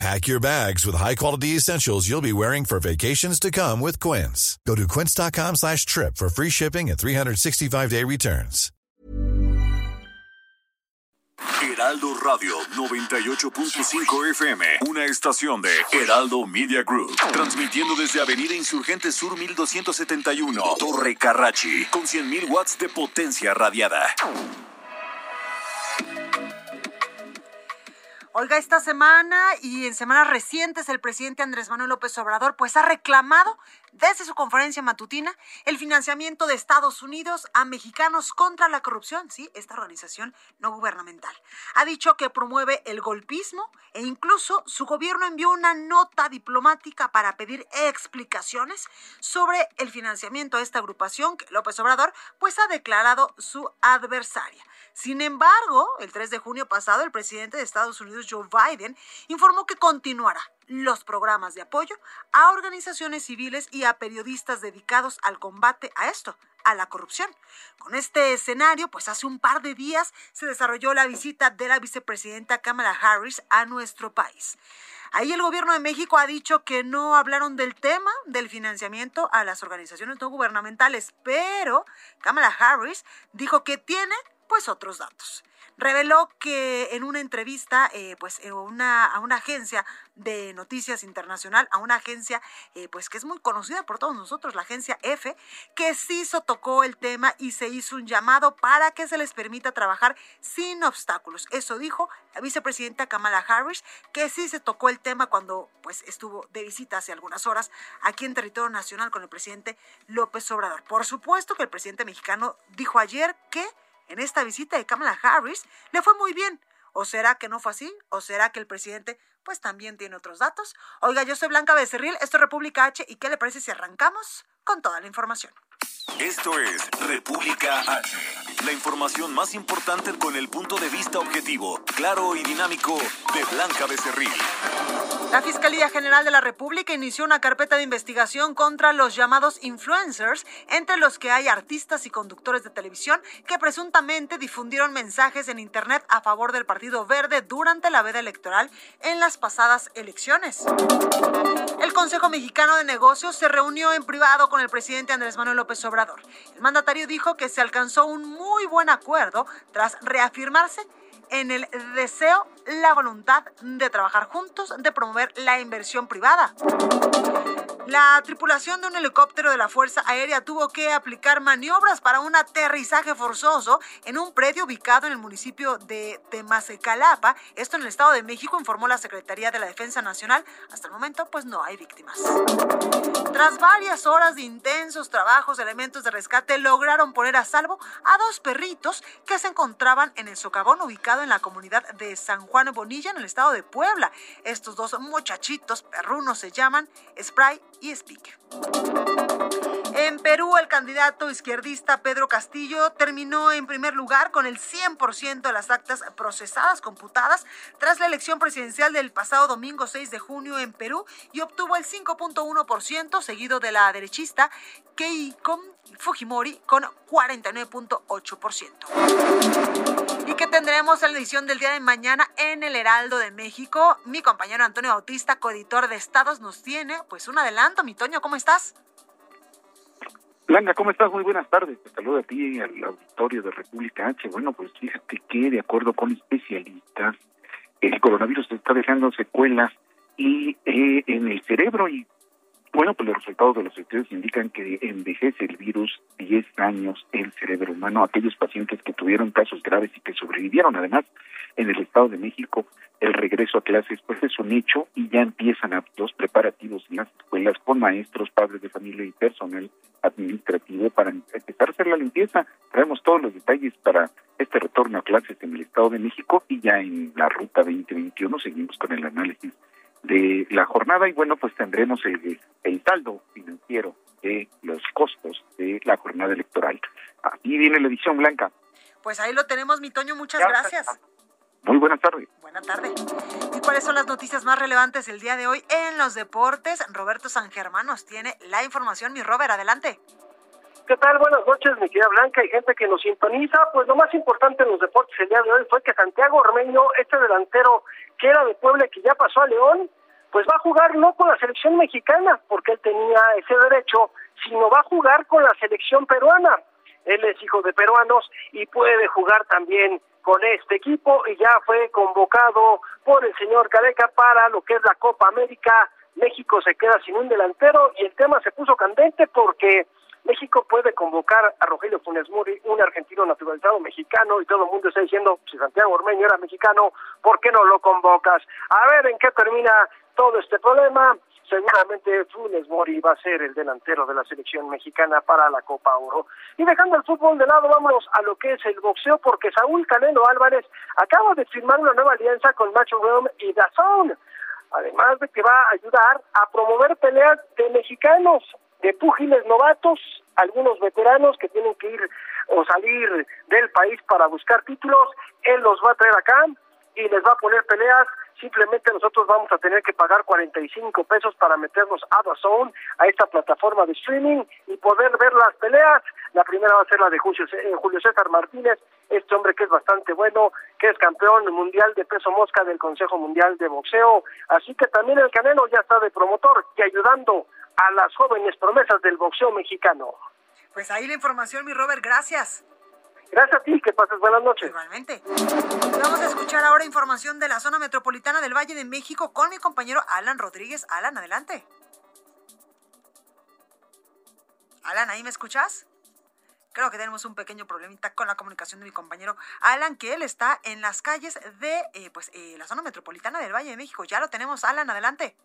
Pack your bags with high-quality essentials you'll be wearing for vacations to come with Quince. Go to quince.com slash trip for free shipping and 365-day returns. Heraldo Radio 98.5 FM, una estación de Heraldo Media Group, transmitiendo desde Avenida Insurgente Sur 1271, Torre Carrachi, con 100.000 watts de potencia radiada. Oiga, esta semana y en semanas recientes el presidente Andrés Manuel López Obrador pues ha reclamado desde su conferencia matutina el financiamiento de Estados Unidos a mexicanos contra la corrupción, sí, esta organización no gubernamental. Ha dicho que promueve el golpismo e incluso su gobierno envió una nota diplomática para pedir explicaciones sobre el financiamiento a esta agrupación que López Obrador pues ha declarado su adversaria. Sin embargo, el 3 de junio pasado, el presidente de Estados Unidos, Joe Biden, informó que continuará los programas de apoyo a organizaciones civiles y a periodistas dedicados al combate a esto, a la corrupción. Con este escenario, pues hace un par de días se desarrolló la visita de la vicepresidenta Kamala Harris a nuestro país. Ahí el gobierno de México ha dicho que no hablaron del tema del financiamiento a las organizaciones no gubernamentales, pero Kamala Harris dijo que tiene pues otros datos. Reveló que en una entrevista eh, pues, una, a una agencia de noticias internacional, a una agencia eh, pues que es muy conocida por todos nosotros, la agencia F, que sí se tocó el tema y se hizo un llamado para que se les permita trabajar sin obstáculos. Eso dijo la vicepresidenta Kamala Harris, que sí se tocó el tema cuando pues estuvo de visita hace algunas horas aquí en territorio nacional con el presidente López Obrador. Por supuesto que el presidente mexicano dijo ayer que en esta visita de Kamala Harris le fue muy bien. ¿O será que no fue así? ¿O será que el presidente pues también tiene otros datos? Oiga, yo soy Blanca Becerril, esto es República H y ¿qué le parece si arrancamos con toda la información? Esto es República H, la información más importante con el punto de vista objetivo, claro y dinámico de Blanca Becerril. La Fiscalía General de la República inició una carpeta de investigación contra los llamados influencers, entre los que hay artistas y conductores de televisión que presuntamente difundieron mensajes en Internet a favor del Partido Verde durante la veda electoral en las pasadas elecciones. El Consejo Mexicano de Negocios se reunió en privado con el presidente Andrés Manuel López Obrador. El mandatario dijo que se alcanzó un muy buen acuerdo tras reafirmarse en el deseo, la voluntad de trabajar juntos, de promover la inversión privada. La tripulación de un helicóptero de la Fuerza Aérea tuvo que aplicar maniobras para un aterrizaje forzoso en un predio ubicado en el municipio de Temazecalapa, esto en el Estado de México, informó la Secretaría de la Defensa Nacional. Hasta el momento, pues no hay víctimas. Tras varias horas de intensos trabajos, elementos de rescate lograron poner a salvo a dos perritos que se encontraban en el socavón ubicado en la comunidad de San Juan Bonilla, en el estado de Puebla. Estos dos muchachitos perrunos se llaman Spray y Speak. En Perú, el candidato izquierdista Pedro Castillo terminó en primer lugar con el 100% de las actas procesadas, computadas, tras la elección presidencial del pasado domingo 6 de junio en Perú y obtuvo el 5.1%, seguido de la derechista Keiko Fujimori con 49.8%. ¿Y qué tendremos en la edición del día de mañana en el Heraldo de México? Mi compañero Antonio Bautista, coeditor de Estados, nos tiene pues un adelanto. Mi Toño, ¿cómo estás? Blanca, ¿cómo estás? Muy buenas tardes. Te saludo a ti y al auditorio de República H. Bueno, pues fíjate que de acuerdo con especialistas, el coronavirus está dejando secuelas y eh, en el cerebro y bueno, pues los resultados de los estudios indican que envejece el virus 10 años el cerebro humano. Aquellos pacientes que tuvieron casos graves y que sobrevivieron, además, en el Estado de México, el regreso a clases, pues es un hecho y ya empiezan los preparativos en las escuelas con maestros, padres de familia y personal administrativo para empezar a hacer la limpieza. Traemos todos los detalles para este retorno a clases en el Estado de México y ya en la ruta 2021 seguimos con el análisis de la jornada y bueno, pues tendremos el, el saldo financiero de los costos de la jornada electoral. Aquí viene la edición blanca. Pues ahí lo tenemos, mi Toño, muchas gracias. Muy buenas tardes. Buenas tardes. ¿Y cuáles son las noticias más relevantes el día de hoy en los deportes? Roberto San Germán nos tiene la información. Mi Robert, adelante. ¿Qué tal? Buenas noches, mi querida Blanca y gente que nos sintoniza. Pues lo más importante en los deportes el día de hoy fue que Santiago Ormeño, este delantero que era de Puebla y que ya pasó a León, pues va a jugar no con la selección mexicana, porque él tenía ese derecho, sino va a jugar con la selección peruana. Él es hijo de peruanos y puede jugar también con este equipo y ya fue convocado por el señor Careca para lo que es la Copa América. México se queda sin un delantero y el tema se puso candente porque México puede convocar a Rogelio Funes Mori, un argentino naturalizado mexicano, y todo el mundo está diciendo, si Santiago Ormeño era mexicano, ¿por qué no lo convocas? A ver en qué termina todo este problema. Seguramente Funes Mori va a ser el delantero de la selección mexicana para la Copa Oro. Y dejando el fútbol de lado, vámonos a lo que es el boxeo, porque Saúl Canelo Álvarez acaba de firmar una nueva alianza con Macho Realm y Dazón. Además de que va a ayudar a promover peleas de mexicanos de púgiles novatos, algunos veteranos que tienen que ir o salir del país para buscar títulos, él los va a traer acá y les va a poner peleas. Simplemente nosotros vamos a tener que pagar 45 pesos para meternos a Dazón, a esta plataforma de streaming y poder ver las peleas. La primera va a ser la de Julio, Julio César Martínez, este hombre que es bastante bueno, que es campeón mundial de peso mosca del Consejo Mundial de Boxeo. Así que también el Canelo ya está de promotor y ayudando a las jóvenes promesas del boxeo mexicano. Pues ahí la información, mi Robert, gracias. Gracias a ti, que pases buenas noches. Igualmente. Vamos a escuchar ahora información de la zona metropolitana del Valle de México con mi compañero Alan Rodríguez. Alan, adelante. Alan, ¿ahí me escuchas? Creo que tenemos un pequeño problemita con la comunicación de mi compañero Alan, que él está en las calles de eh, pues, eh, la zona metropolitana del Valle de México. Ya lo tenemos, Alan, adelante.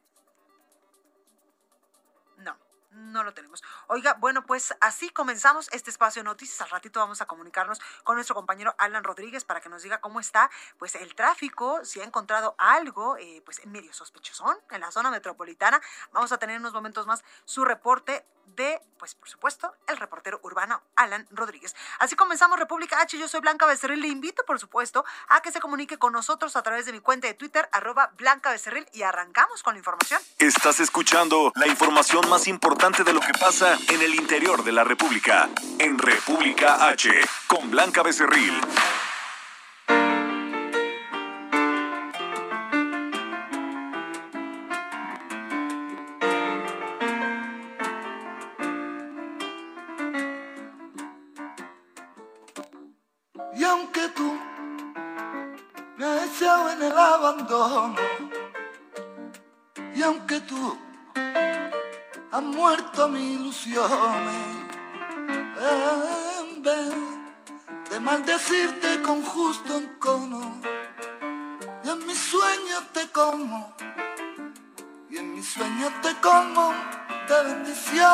No, no lo tenemos. Oiga, bueno, pues así comenzamos este espacio de noticias. Al ratito vamos a comunicarnos con nuestro compañero Alan Rodríguez para que nos diga cómo está pues el tráfico, si ha encontrado algo eh, pues medio sospechosón en la zona metropolitana. Vamos a tener en unos momentos más su reporte de, pues por supuesto, el reportero urbano Alan Rodríguez. Así comenzamos República H. Yo soy Blanca Becerril. Le invito, por supuesto, a que se comunique con nosotros a través de mi cuenta de Twitter, arroba Blanca Becerril, y arrancamos con la información. Estás escuchando la información más importante de lo que pasa en el interior de la República. En República H, con Blanca Becerril. De maldecirte con justo encono, y en mis sueños te como, y en mis sueños te como de bendiciones.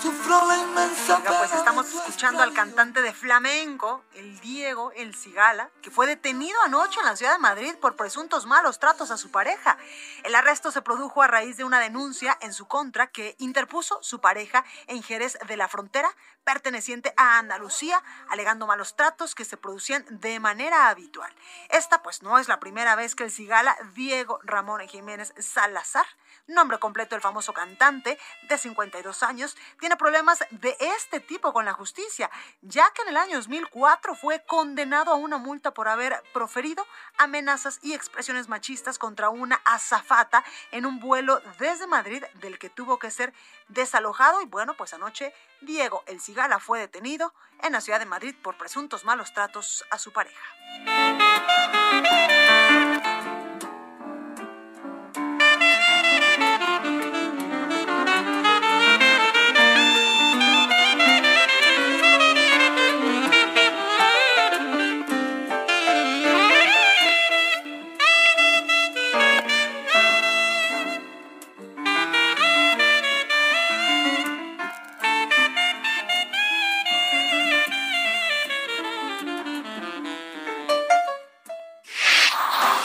Sufro la inmensa Oiga, pues estamos escuchando al cantante de flamenco, el Diego El Cigala, que fue detenido anoche en la ciudad de Madrid por presuntos malos tratos a su pareja. El arresto se produjo a raíz de una denuncia en su contra que interpuso su pareja en Jerez de la Frontera, perteneciente a Andalucía, alegando malos tratos que se producían de manera habitual. Esta pues no es la primera vez que el Cigala Diego Ramón Jiménez Salazar nombre completo del famoso cantante de 52 años, tiene problemas de este tipo con la justicia, ya que en el año 2004 fue condenado a una multa por haber proferido amenazas y expresiones machistas contra una azafata en un vuelo desde Madrid del que tuvo que ser desalojado y bueno, pues anoche Diego El Cigala fue detenido en la ciudad de Madrid por presuntos malos tratos a su pareja.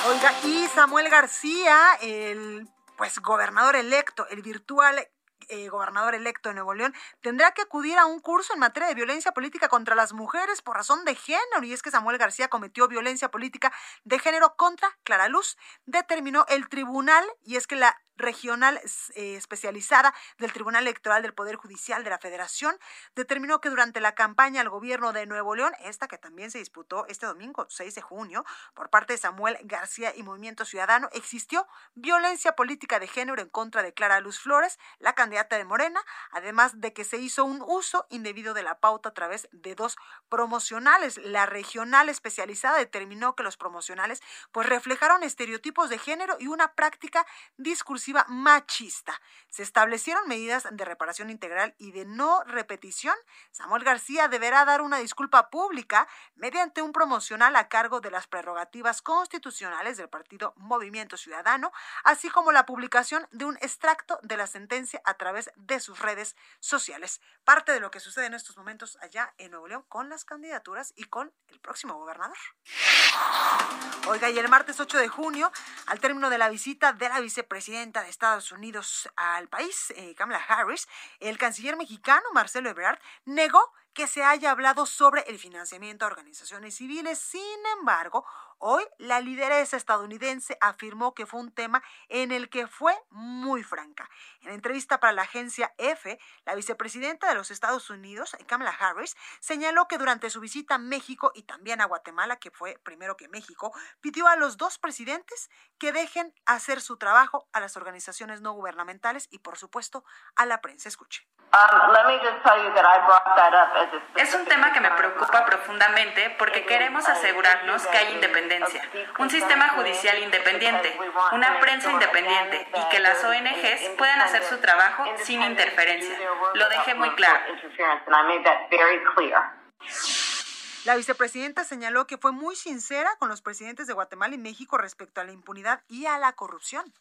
Oiga, y Samuel García, el pues gobernador electo, el virtual eh, gobernador electo de Nuevo León, tendrá que acudir a un curso en materia de violencia política contra las mujeres por razón de género. Y es que Samuel García cometió violencia política de género contra Clara Luz, determinó el tribunal, y es que la regional eh, especializada del Tribunal Electoral del Poder Judicial de la Federación determinó que durante la campaña al gobierno de Nuevo León, esta que también se disputó este domingo 6 de junio por parte de Samuel García y Movimiento Ciudadano, existió violencia política de género en contra de Clara Luz Flores, la candidata de Morena, además de que se hizo un uso indebido de la pauta a través de dos promocionales. La regional especializada determinó que los promocionales pues reflejaron estereotipos de género y una práctica discursiva machista. Se establecieron medidas de reparación integral y de no repetición. Samuel García deberá dar una disculpa pública mediante un promocional a cargo de las prerrogativas constitucionales del partido Movimiento Ciudadano, así como la publicación de un extracto de la sentencia a través de sus redes sociales. Parte de lo que sucede en estos momentos allá en Nuevo León con las candidaturas y con el próximo gobernador. Oiga, y el martes 8 de junio, al término de la visita de la vicepresidenta de Estados Unidos al país, eh, Kamala Harris, el canciller mexicano Marcelo Ebrard negó que se haya hablado sobre el financiamiento a organizaciones civiles. Sin embargo, hoy la lideresa estadounidense afirmó que fue un tema en el que fue muy franca. En entrevista para la agencia EFE, la vicepresidenta de los Estados Unidos, Kamala Harris, señaló que durante su visita a México y también a Guatemala, que fue primero que México, pidió a los dos presidentes que dejen hacer su trabajo a las organizaciones no gubernamentales y, por supuesto, a la prensa. Escuche. Es un tema que me preocupa profundamente porque queremos asegurarnos que hay independencia, un sistema judicial independiente, una prensa independiente y que las ONGs puedan hacer su trabajo sin interferencia. Lo dejé muy claro. La vicepresidenta señaló que fue muy sincera con los presidentes de Guatemala y México respecto a la impunidad y a la corrupción.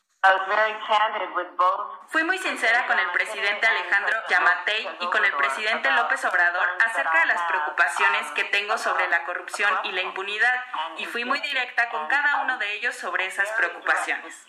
Fui muy sincera con el presidente Alejandro Yamatei y con el presidente López Obrador acerca de las preocupaciones que tengo sobre la corrupción y la impunidad y fui muy directa con cada uno de ellos sobre esas preocupaciones.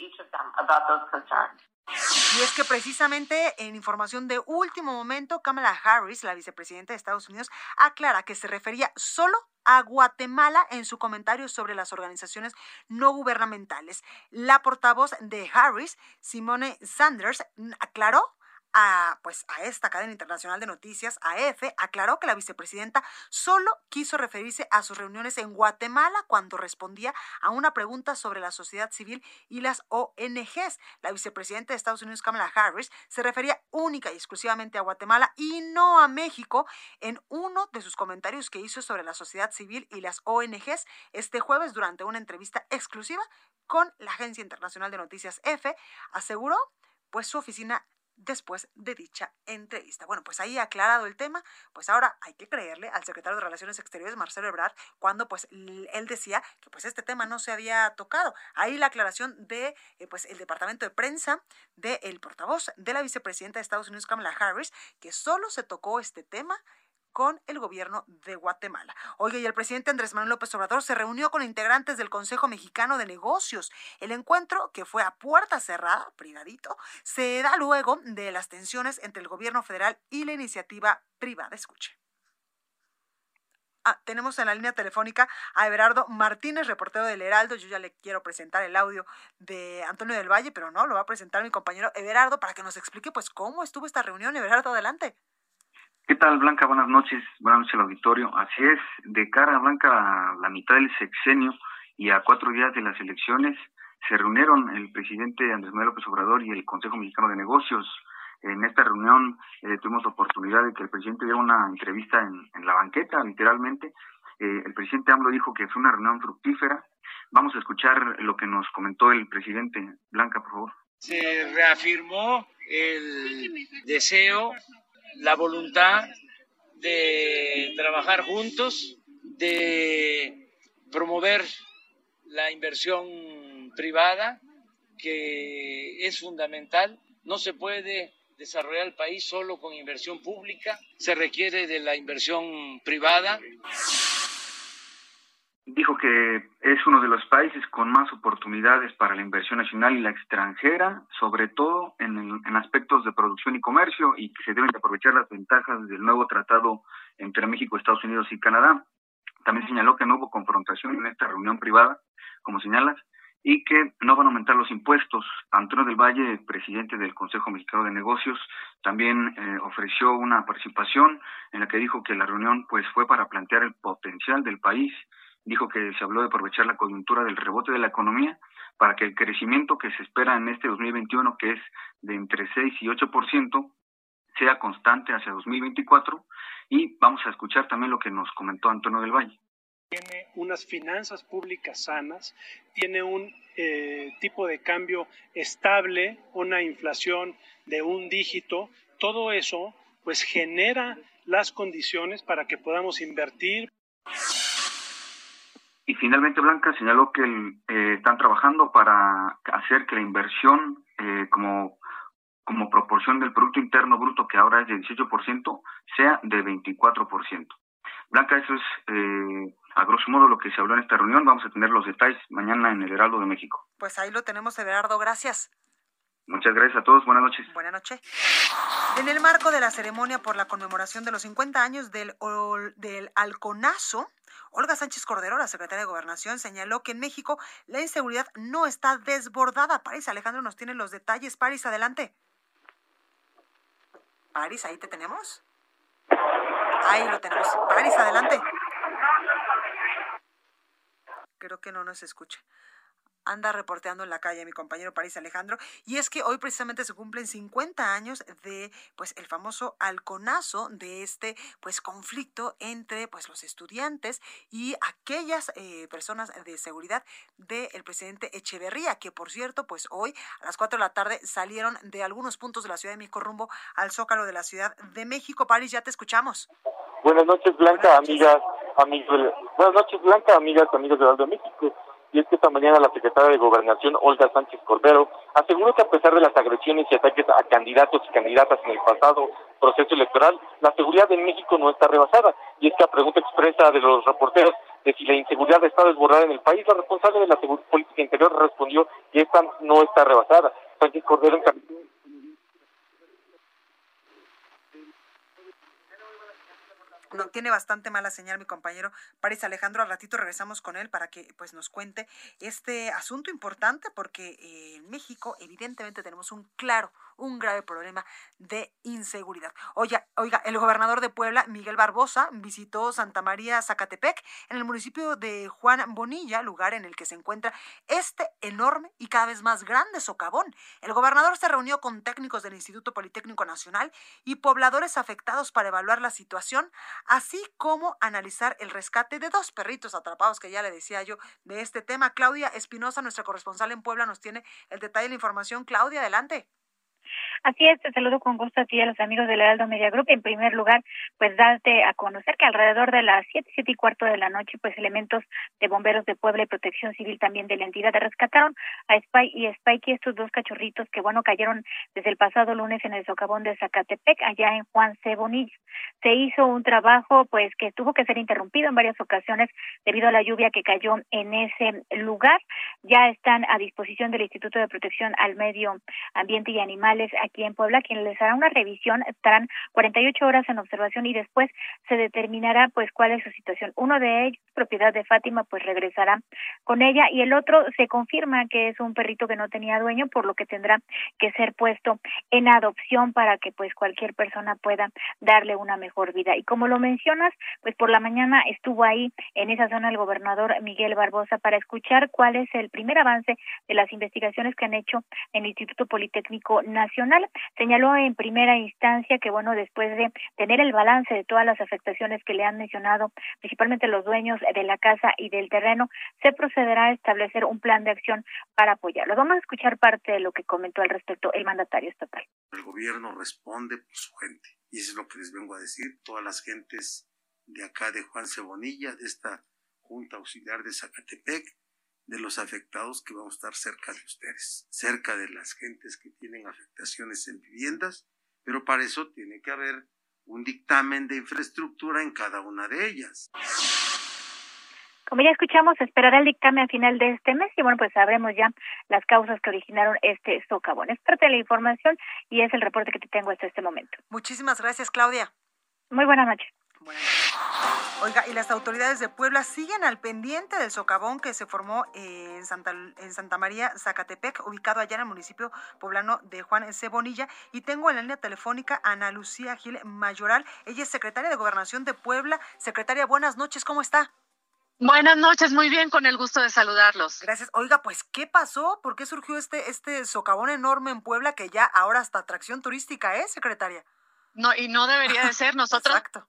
Y es que precisamente en información de último momento, Kamala Harris, la vicepresidenta de Estados Unidos, aclara que se refería solo a Guatemala en su comentario sobre las organizaciones no gubernamentales. La portavoz de Harris, Simone Sanders, aclaró a, pues, a esta cadena internacional de noticias, AF, aclaró que la vicepresidenta solo quiso referirse a sus reuniones en Guatemala cuando respondía a una pregunta sobre la sociedad civil y las ONGs. La vicepresidenta de Estados Unidos, Kamala Harris, se refería única y exclusivamente a Guatemala y no a México en uno de sus comentarios que hizo sobre la sociedad civil y las ONGs este jueves durante una entrevista exclusiva con la Agencia Internacional de Noticias EFE, aseguró pues su oficina después de dicha entrevista. Bueno, pues ahí aclarado el tema, pues ahora hay que creerle al secretario de Relaciones Exteriores, Marcelo Ebrard, cuando pues él decía que pues este tema no se había tocado. Ahí la aclaración de eh, pues el departamento de prensa del portavoz de la vicepresidenta de Estados Unidos, Kamala Harris, que solo se tocó este tema con el gobierno de Guatemala. Oye, y el presidente Andrés Manuel López Obrador se reunió con integrantes del Consejo Mexicano de Negocios. El encuentro, que fue a puerta cerrada, privadito, se da luego de las tensiones entre el gobierno federal y la iniciativa privada. Escuche. Ah, tenemos en la línea telefónica a Everardo Martínez, reportero del Heraldo. Yo ya le quiero presentar el audio de Antonio del Valle, pero no, lo va a presentar mi compañero Everardo para que nos explique pues cómo estuvo esta reunión. Everardo, adelante. ¿Qué tal, Blanca? Buenas noches. Buenas noches al auditorio. Así es, de cara, Blanca, a la mitad del sexenio y a cuatro días de las elecciones, se reunieron el presidente Andrés Manuel López Obrador y el Consejo Mexicano de Negocios. En esta reunión eh, tuvimos la oportunidad de que el presidente diera una entrevista en, la banqueta, literalmente. Eh, el presidente AMLO dijo que fue una reunión fructífera. Vamos a escuchar lo que nos comentó el presidente. Blanca, por favor. Se reafirmó el deseo la voluntad de trabajar juntos, de promover la inversión privada, que es fundamental. No se puede desarrollar el país solo con inversión pública, se requiere de la inversión privada. Dijo que es uno de los países con más oportunidades para la inversión nacional y la extranjera, sobre todo en, en, aspectos de producción y comercio, y que se deben de aprovechar las ventajas del nuevo tratado entre México, Estados Unidos y Canadá. También señaló que no hubo confrontación en esta reunión privada, como señalas, y que no van a aumentar los impuestos. Antonio del Valle, presidente del Consejo Mexicano de Negocios, también eh, ofreció una participación en la que dijo que la reunión pues fue para plantear el potencial del país. Dijo que se habló de aprovechar la coyuntura del rebote de la economía para que el crecimiento que se espera en este 2021, que es de entre 6 y 8%, sea constante hacia 2024 y vamos a escuchar también lo que nos comentó Antonio del Valle. Tiene unas finanzas públicas sanas, tiene un eh, tipo de cambio estable, una inflación de un dígito, todo eso pues genera las condiciones para que podamos invertir. Y finalmente Blanca señaló que eh, están trabajando para hacer que la inversión eh, como, como proporción del Producto Interno Bruto, que ahora es de 18%, sea de 24%. Blanca, eso es eh, a grosso modo lo que se habló en esta reunión. Vamos a tener los detalles mañana en el Heraldo de México. Pues ahí lo tenemos, Everardo. Gracias. Muchas gracias a todos. Buenas noches. Buenas noches. En el marco de la ceremonia por la conmemoración de los 50 años del, del Alconazo, Olga Sánchez Cordero, la secretaria de Gobernación, señaló que en México la inseguridad no está desbordada. París, Alejandro nos tiene los detalles. París, adelante. París, ahí te tenemos. Ahí lo tenemos. París, adelante creo que no nos escucha. Anda reporteando en la calle mi compañero París Alejandro. Y es que hoy precisamente se cumplen 50 años de pues el famoso halconazo de este pues conflicto entre pues los estudiantes y aquellas eh, personas de seguridad del presidente Echeverría, que por cierto pues hoy a las 4 de la tarde salieron de algunos puntos de la Ciudad de México rumbo al Zócalo de la Ciudad de México. París, ya te escuchamos. Buenas noches, Blanca, amigas amigos, buenas noches Blanca, amigas, amigos de Aldo México. Y es que esta mañana la secretaria de Gobernación, Olga Sánchez Cordero, aseguró que a pesar de las agresiones y ataques a candidatos y candidatas en el pasado proceso electoral, la seguridad en México no está rebasada. Y es que a pregunta expresa de los reporteros de si la inseguridad está desbordada en el país, la responsable de la política interior respondió que esta no está rebasada. Sánchez Cordero no, tiene bastante mala señal mi compañero París Alejandro. Al ratito regresamos con él para que pues nos cuente este asunto importante porque en México evidentemente tenemos un claro, un grave problema de inseguridad. Oiga, oiga, el gobernador de Puebla, Miguel Barbosa, visitó Santa María Zacatepec en el municipio de Juan Bonilla, lugar en el que se encuentra este enorme y cada vez más grande socavón. El gobernador se reunió con técnicos del Instituto Politécnico Nacional y pobladores afectados para evaluar la situación así como analizar el rescate de dos perritos atrapados que ya le decía yo de este tema. Claudia Espinosa, nuestra corresponsal en Puebla, nos tiene el detalle de la información. Claudia, adelante. Así es, te saludo con gusto a ti y a los amigos del Heraldo Media Group. En primer lugar, pues darte a conocer que alrededor de las siete, siete y cuarto de la noche, pues elementos de bomberos de Puebla y Protección Civil también de la entidad rescataron a Spy y Spikey, estos dos cachorritos que, bueno, cayeron desde el pasado lunes en el socavón de Zacatepec, allá en Juan C. Se hizo un trabajo, pues, que tuvo que ser interrumpido en varias ocasiones debido a la lluvia que cayó en ese lugar. Ya están a disposición del Instituto de Protección al Medio Ambiente y Animales aquí en Puebla, quien les hará una revisión, estarán 48 horas en observación y después se determinará pues cuál es su situación. Uno de ellos, propiedad de Fátima, pues regresará con ella y el otro se confirma que es un perrito que no tenía dueño, por lo que tendrá que ser puesto en adopción para que pues cualquier persona pueda darle una mejor vida. Y como lo mencionas, pues por la mañana estuvo ahí en esa zona el gobernador Miguel Barbosa para escuchar cuál es el primer avance de las investigaciones que han hecho en el Instituto Politécnico Nacional. Señaló en primera instancia que, bueno, después de tener el balance de todas las afectaciones que le han mencionado, principalmente los dueños de la casa y del terreno, se procederá a establecer un plan de acción para apoyarlo. Vamos a escuchar parte de lo que comentó al respecto el mandatario estatal. El gobierno responde por su gente y eso es lo que les vengo a decir. Todas las gentes de acá de Juan Cebonilla, de esta Junta Auxiliar de Zacatepec, de los afectados que vamos a estar cerca de ustedes, cerca de las gentes que tienen afectaciones en viviendas, pero para eso tiene que haber un dictamen de infraestructura en cada una de ellas. Como ya escuchamos, esperará el dictamen a final de este mes y bueno, pues sabremos ya las causas que originaron este socavón. Es parte de la información y es el reporte que te tengo hasta este momento. Muchísimas gracias, Claudia. Muy buenas noches. Oiga, y las autoridades de Puebla siguen al pendiente del socavón que se formó en Santa, en Santa María, Zacatepec, ubicado allá en el municipio poblano de Juan Cebonilla. Y tengo en la línea telefónica a Ana Lucía Gil Mayoral. Ella es secretaria de Gobernación de Puebla. Secretaria, buenas noches, ¿cómo está? Buenas noches, muy bien, con el gusto de saludarlos. Gracias. Oiga, pues, ¿qué pasó? ¿Por qué surgió este, este socavón enorme en Puebla que ya ahora hasta atracción turística es, secretaria? No, y no debería de ser. Nosotros, Exacto.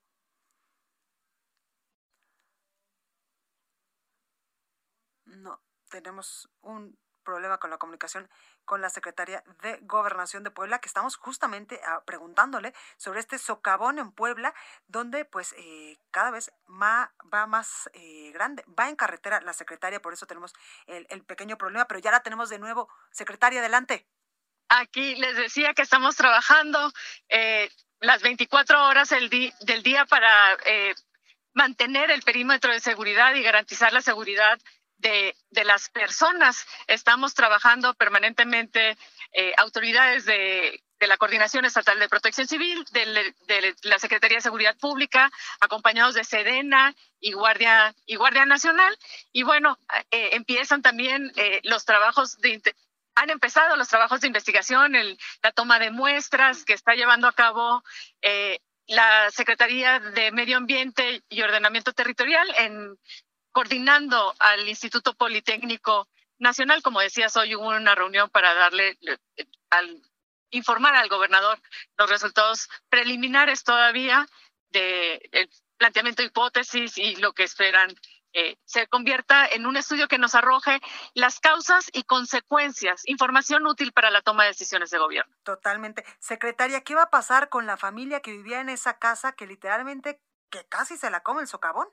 No, tenemos un problema con la comunicación con la secretaria de Gobernación de Puebla, que estamos justamente ah, preguntándole sobre este socavón en Puebla, donde pues eh, cada vez va más eh, grande. Va en carretera la secretaria, por eso tenemos el, pequeño problema, pero ya la tenemos de nuevo. Secretaria, adelante. Aquí les decía que estamos trabajando eh, las 24 horas del, del día para eh, mantener el perímetro de seguridad y garantizar la seguridad de, las personas. Estamos trabajando permanentemente eh, autoridades de, de, la Coordinación Estatal de Protección Civil, de, la Secretaría de Seguridad Pública, acompañados de Sedena y Guardia, y Guardia Nacional. Y bueno, eh, empiezan también eh, los trabajos de han empezado los trabajos de investigación, la toma de muestras que está llevando a cabo la Secretaría de Medio Ambiente y Ordenamiento Territorial en coordinando al Instituto Politécnico Nacional. Como decías, hoy hubo una reunión para darle al informar al gobernador los resultados preliminares todavía del de planteamiento de hipótesis y lo que esperan eh, se convierta en un estudio que nos arroje las causas y consecuencias, información útil para la toma de decisiones de gobierno. Totalmente. Secretaria, ¿qué va a pasar con la familia que vivía en esa casa que literalmente que casi se la come el socavón?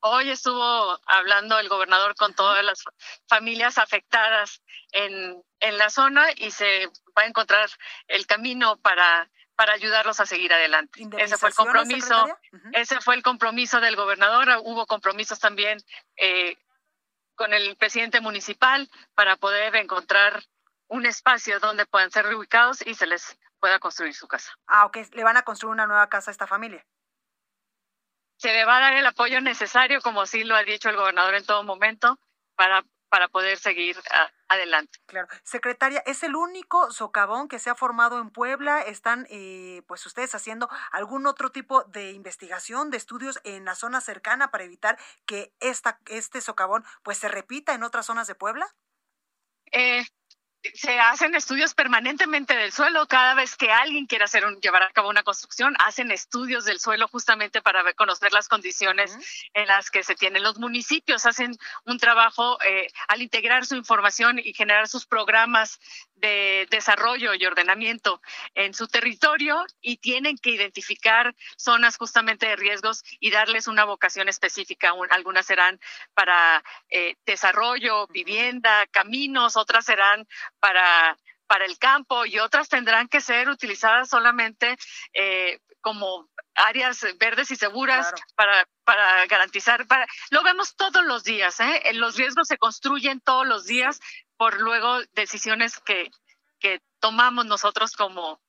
Hoy estuvo hablando el gobernador con todas las familias afectadas en, en la zona y se va a encontrar el camino para para ayudarlos a seguir adelante. Ese fue el compromiso, uh -huh. ese fue el compromiso del gobernador. Hubo compromisos también eh, con el presidente municipal para poder encontrar un espacio donde puedan ser reubicados y se les pueda construir su casa. Ah, ok. Le van a construir una nueva casa a esta familia. Se le va a dar el apoyo necesario, como sí lo ha dicho el gobernador en todo momento, para para poder seguir a, adelante. Claro. Secretaria, ¿es el único socavón que se ha formado en Puebla? ¿Están eh, pues ustedes haciendo algún otro tipo de investigación, de estudios en la zona cercana para evitar que esta, este socavón pues se repita en otras zonas de Puebla? Eh, se hacen estudios permanentemente del suelo. Cada vez que alguien quiere hacer un, llevar a cabo una construcción, hacen estudios del suelo justamente para ver, conocer las condiciones uh -huh. en las que se tienen. Los municipios hacen un trabajo eh, al integrar su información y generar sus programas de desarrollo y ordenamiento en su territorio y tienen que identificar zonas justamente de riesgos y darles una vocación específica. Algunas serán para eh, desarrollo, vivienda, caminos, otras serán para para el campo y otras tendrán que ser utilizadas solamente eh, como áreas verdes y seguras claro. para, para garantizar. Para, lo vemos todos los días, ¿eh? los riesgos se construyen todos los días por luego decisiones que, que tomamos nosotros como,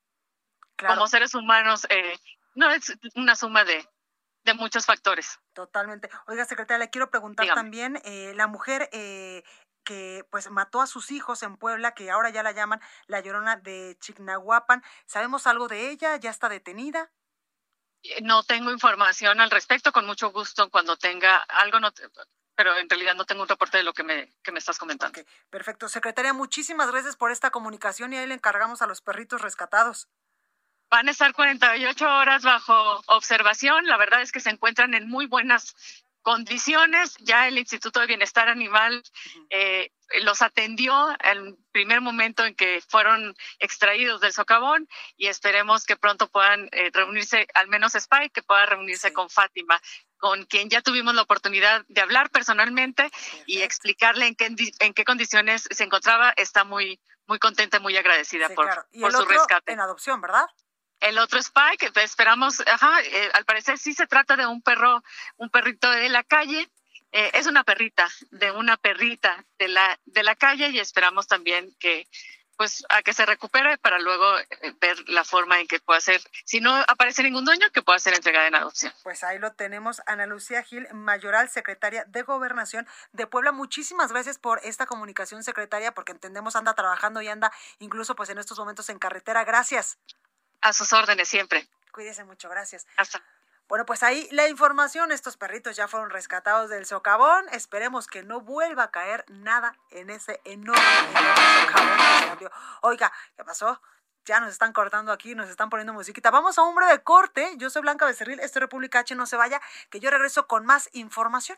claro. como seres humanos. Eh, no es una suma de, de muchos factores. Totalmente. Oiga, secretaria, le quiero preguntar Dígame. también, eh, la mujer eh, que pues mató a sus hijos en Puebla, que ahora ya la llaman la Llorona de Chignahuapan. ¿Sabemos algo de ella? ¿Ya está detenida? No tengo información al respecto, con mucho gusto cuando tenga algo, no pero en realidad no tengo un reporte de lo que me, que me estás comentando. Okay, perfecto. Secretaria, muchísimas gracias por esta comunicación y ahí le encargamos a los perritos rescatados. Van a estar 48 horas bajo observación. La verdad es que se encuentran en muy buenas condiciones. Ya el Instituto de Bienestar Animal eh, los atendió en el primer momento en que fueron extraídos del socavón y esperemos que pronto puedan eh, reunirse, al menos Spike, que pueda reunirse sí. con Fátima, con quien ya tuvimos la oportunidad de hablar personalmente Perfecto. y explicarle en qué, en qué condiciones se encontraba. Está muy, muy contenta, muy agradecida sí, por, claro. ¿Y por el su otro rescate. En adopción, ¿verdad? El otro Spike, esperamos, ajá, eh, al parecer sí se trata de un perro, un perrito de la calle eh, es una perrita, de una perrita de la, de la calle y esperamos también que pues a que se recupere para luego eh, ver la forma en que pueda ser, si no aparece ningún dueño, que pueda ser entregada en adopción. Pues ahí lo tenemos, Ana Lucía Gil, mayoral secretaria de Gobernación de Puebla. Muchísimas gracias por esta comunicación, secretaria, porque entendemos anda trabajando y anda incluso pues en estos momentos en carretera. Gracias. A sus órdenes siempre. Cuídese mucho, gracias. Hasta. Bueno, pues ahí la información, estos perritos ya fueron rescatados del socavón, esperemos que no vuelva a caer nada en ese enorme, socavón Oiga, ¿qué pasó? Ya nos están cortando aquí, nos están poniendo musiquita. Vamos a un breve corte. Yo soy Blanca Becerril, esto es República H, no se vaya, que yo regreso con más información.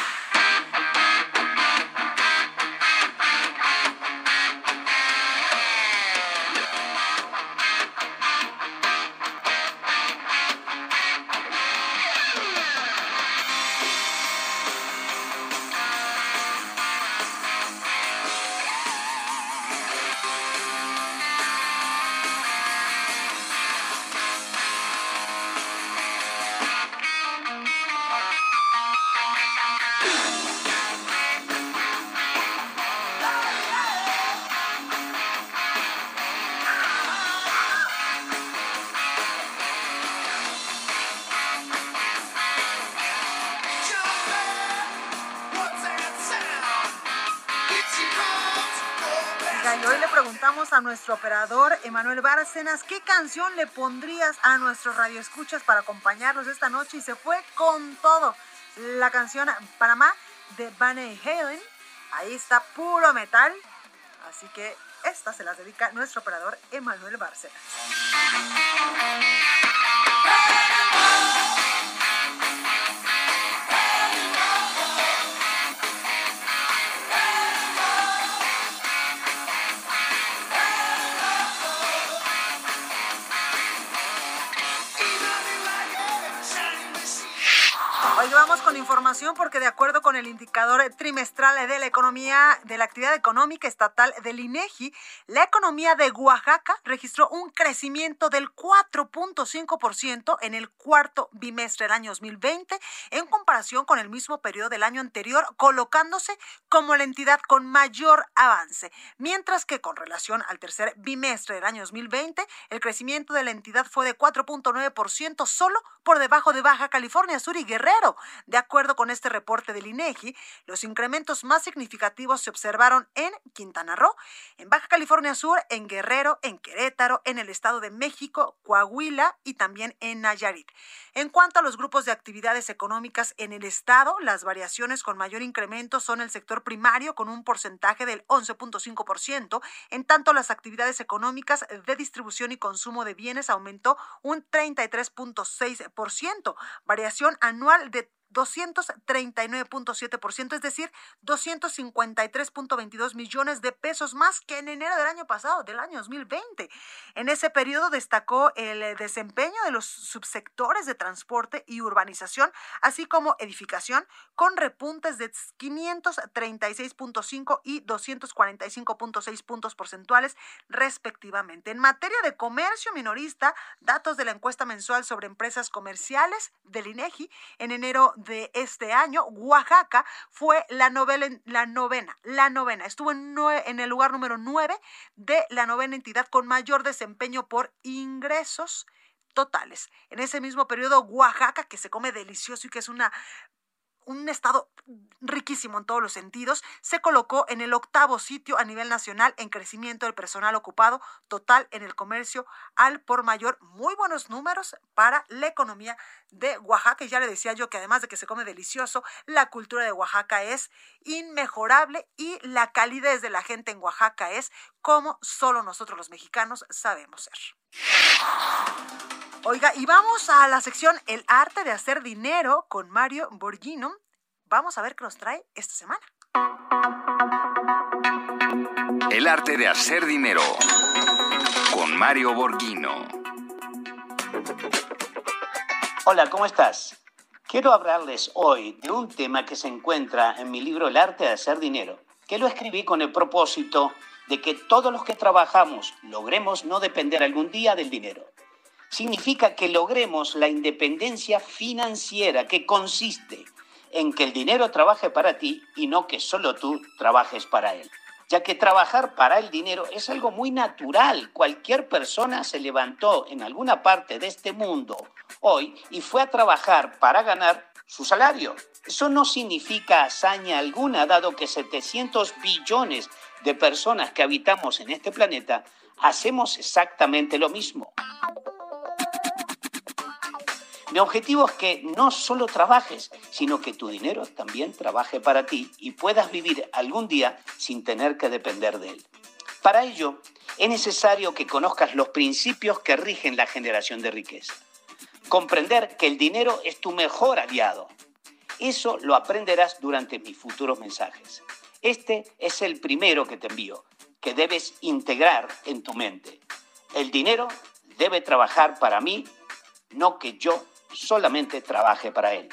Bárcenas, ¿qué canción le pondrías a nuestros radioescuchas para acompañarnos esta noche? Y se fue con todo. La canción Panamá de Van Halen. Ahí está puro metal. Así que esta se las dedica nuestro operador Emanuel Bárcenas. Vamos con información porque de acuerdo con el indicador trimestral de la economía de la actividad económica estatal del INEGI, la economía de Oaxaca registró un crecimiento del 4.5% en el cuarto bimestre del año 2020 en comparación con el mismo periodo del año anterior, colocándose como la entidad con mayor avance, mientras que con relación al tercer bimestre del año 2020, el crecimiento de la entidad fue de 4.9% solo por debajo de Baja California Sur y Guerrero. De acuerdo con este reporte del INEGI, los incrementos más significativos se observaron en Quintana Roo, en Baja California Sur, en Guerrero, en Querétaro, en el Estado de México, Coahuila y también en Nayarit. En cuanto a los grupos de actividades económicas en el Estado, las variaciones con mayor incremento son el sector primario con un porcentaje del 11.5%, en tanto las actividades económicas de distribución y consumo de bienes aumentó un 33.6%, variación anual de 239.7%, es decir, 253.22 millones de pesos más que en enero del año pasado, del año 2020. En ese periodo destacó el desempeño de los subsectores de transporte y urbanización, así como edificación, con repuntes de 536.5 y 245.6 puntos porcentuales respectivamente. En materia de comercio minorista, datos de la encuesta mensual sobre empresas comerciales del INEGI en enero de este año, Oaxaca fue la, la novena, la novena, estuvo en, el lugar número 9 de la novena entidad con mayor desempeño por ingresos totales. En ese mismo periodo, Oaxaca, que se come delicioso y que es una un estado riquísimo en todos los sentidos, se colocó en el octavo sitio a nivel nacional en crecimiento del personal ocupado total en el comercio al por mayor. Muy buenos números para la economía de Oaxaca. Y ya le decía yo que además de que se come delicioso, la cultura de Oaxaca es inmejorable y la calidez de la gente en Oaxaca es como solo nosotros los mexicanos sabemos ser. Oiga, y vamos a la sección El arte de hacer dinero con Mario Borghino. Vamos a ver qué nos trae esta semana. El arte de hacer dinero con Mario Borghino. Hola, ¿cómo estás? Quiero hablarles hoy de un tema que se encuentra en mi libro El arte de hacer dinero, que lo escribí con el propósito de que todos los que trabajamos logremos no depender algún día del dinero significa que logremos la independencia financiera que consiste en que el dinero trabaje para ti y no que solo tú trabajes para él. Ya que trabajar para el dinero es algo muy natural. Cualquier persona se levantó en alguna parte de este mundo hoy y fue a trabajar para ganar su salario. Eso no significa hazaña alguna, dado que 700 billones de personas que habitamos en este planeta hacemos exactamente lo mismo. Mi objetivo es que no solo trabajes, sino que tu dinero también trabaje para ti y puedas vivir algún día sin tener que depender de él. Para ello, es necesario que conozcas los principios que rigen la generación de riqueza. Comprender que el dinero es tu mejor aliado. Eso lo aprenderás durante mis futuros mensajes. Este es el primero que te envío, que debes integrar en tu mente. El dinero debe trabajar para mí, no que yo solamente trabaje para él.